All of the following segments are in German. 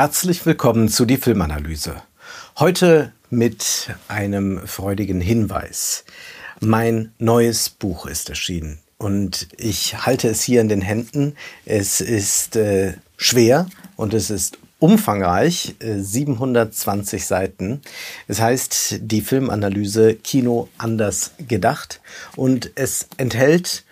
Herzlich willkommen zu die Filmanalyse. Heute mit einem freudigen Hinweis. Mein neues Buch ist erschienen und ich halte es hier in den Händen. Es ist äh, schwer und es ist umfangreich, 720 äh, Seiten. Es heißt die Filmanalyse Kino anders gedacht und es enthält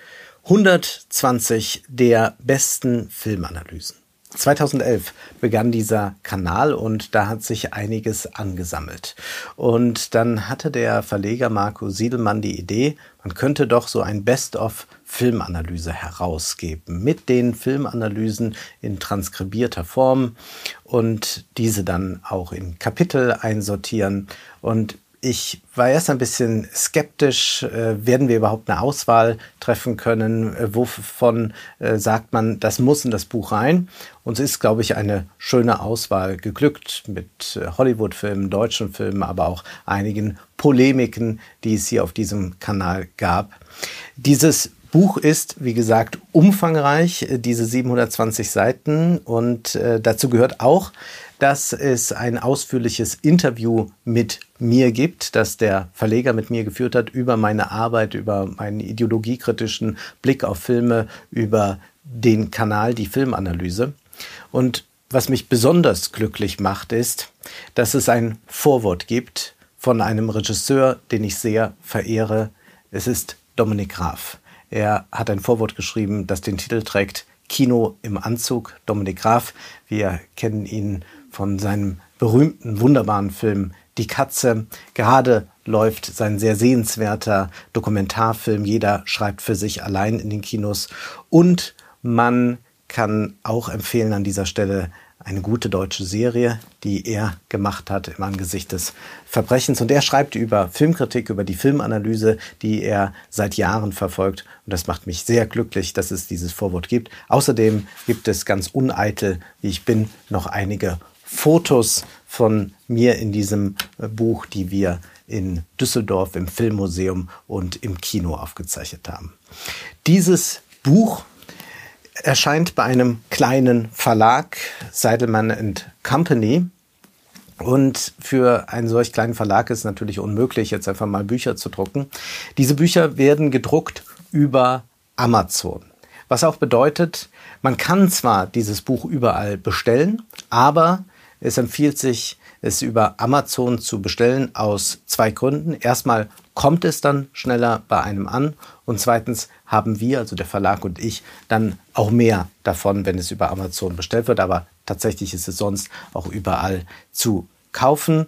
120 der besten Filmanalysen. 2011 begann dieser Kanal und da hat sich einiges angesammelt. Und dann hatte der Verleger Marco Siedelmann die Idee, man könnte doch so ein Best-of Filmanalyse herausgeben mit den Filmanalysen in transkribierter Form und diese dann auch in Kapitel einsortieren. Und ich war erst ein bisschen skeptisch, äh, werden wir überhaupt eine Auswahl treffen können? Äh, wovon äh, sagt man, das muss in das Buch rein? Und es ist, glaube ich, eine schöne Auswahl geglückt mit Hollywood-Filmen, deutschen Filmen, aber auch einigen Polemiken, die es hier auf diesem Kanal gab. Dieses Buch ist, wie gesagt, umfangreich, äh, diese 720 Seiten. Und äh, dazu gehört auch, dass es ein ausführliches Interview mit mir gibt, das der Verleger mit mir geführt hat über meine Arbeit, über meinen ideologiekritischen Blick auf Filme, über den Kanal Die Filmanalyse. Und was mich besonders glücklich macht, ist, dass es ein Vorwort gibt von einem Regisseur, den ich sehr verehre. Es ist Dominik Graf. Er hat ein Vorwort geschrieben, das den Titel trägt Kino im Anzug. Dominik Graf, wir kennen ihn von seinem berühmten, wunderbaren Film Die Katze. Gerade läuft sein sehr sehenswerter Dokumentarfilm Jeder schreibt für sich allein in den Kinos. Und man kann auch empfehlen an dieser Stelle eine gute deutsche Serie, die er gemacht hat im Angesicht des Verbrechens. Und er schreibt über Filmkritik, über die Filmanalyse, die er seit Jahren verfolgt. Und das macht mich sehr glücklich, dass es dieses Vorwort gibt. Außerdem gibt es ganz uneitel, wie ich bin, noch einige Fotos von mir in diesem Buch, die wir in Düsseldorf im Filmmuseum und im Kino aufgezeichnet haben. Dieses Buch erscheint bei einem kleinen Verlag, Seidelmann Company. Und für einen solch kleinen Verlag ist es natürlich unmöglich, jetzt einfach mal Bücher zu drucken. Diese Bücher werden gedruckt über Amazon. Was auch bedeutet, man kann zwar dieses Buch überall bestellen, aber es empfiehlt sich, es über Amazon zu bestellen aus zwei Gründen. Erstmal kommt es dann schneller bei einem an und zweitens haben wir, also der Verlag und ich, dann auch mehr davon, wenn es über Amazon bestellt wird. Aber tatsächlich ist es sonst auch überall zu kaufen.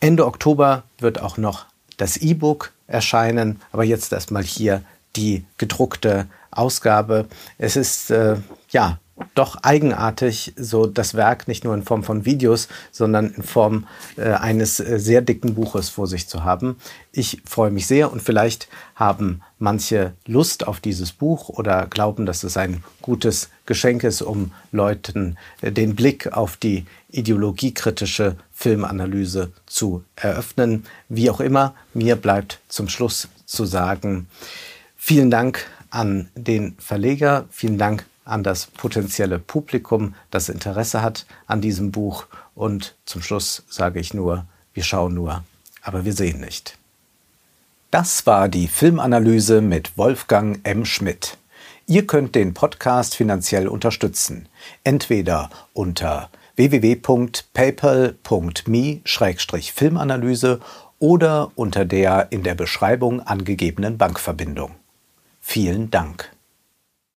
Ende Oktober wird auch noch das E-Book erscheinen, aber jetzt erstmal hier die gedruckte Ausgabe. Es ist äh, ja doch eigenartig, so das Werk nicht nur in Form von Videos, sondern in Form äh, eines äh, sehr dicken Buches vor sich zu haben. Ich freue mich sehr und vielleicht haben manche Lust auf dieses Buch oder glauben, dass es ein gutes Geschenk ist, um Leuten äh, den Blick auf die ideologiekritische Filmanalyse zu eröffnen. Wie auch immer, mir bleibt zum Schluss zu sagen, vielen Dank an den Verleger, vielen Dank an das potenzielle Publikum, das Interesse hat an diesem Buch. Und zum Schluss sage ich nur, wir schauen nur, aber wir sehen nicht. Das war die Filmanalyse mit Wolfgang M. Schmidt. Ihr könnt den Podcast finanziell unterstützen, entweder unter www.paypal.me-filmanalyse oder unter der in der Beschreibung angegebenen Bankverbindung. Vielen Dank.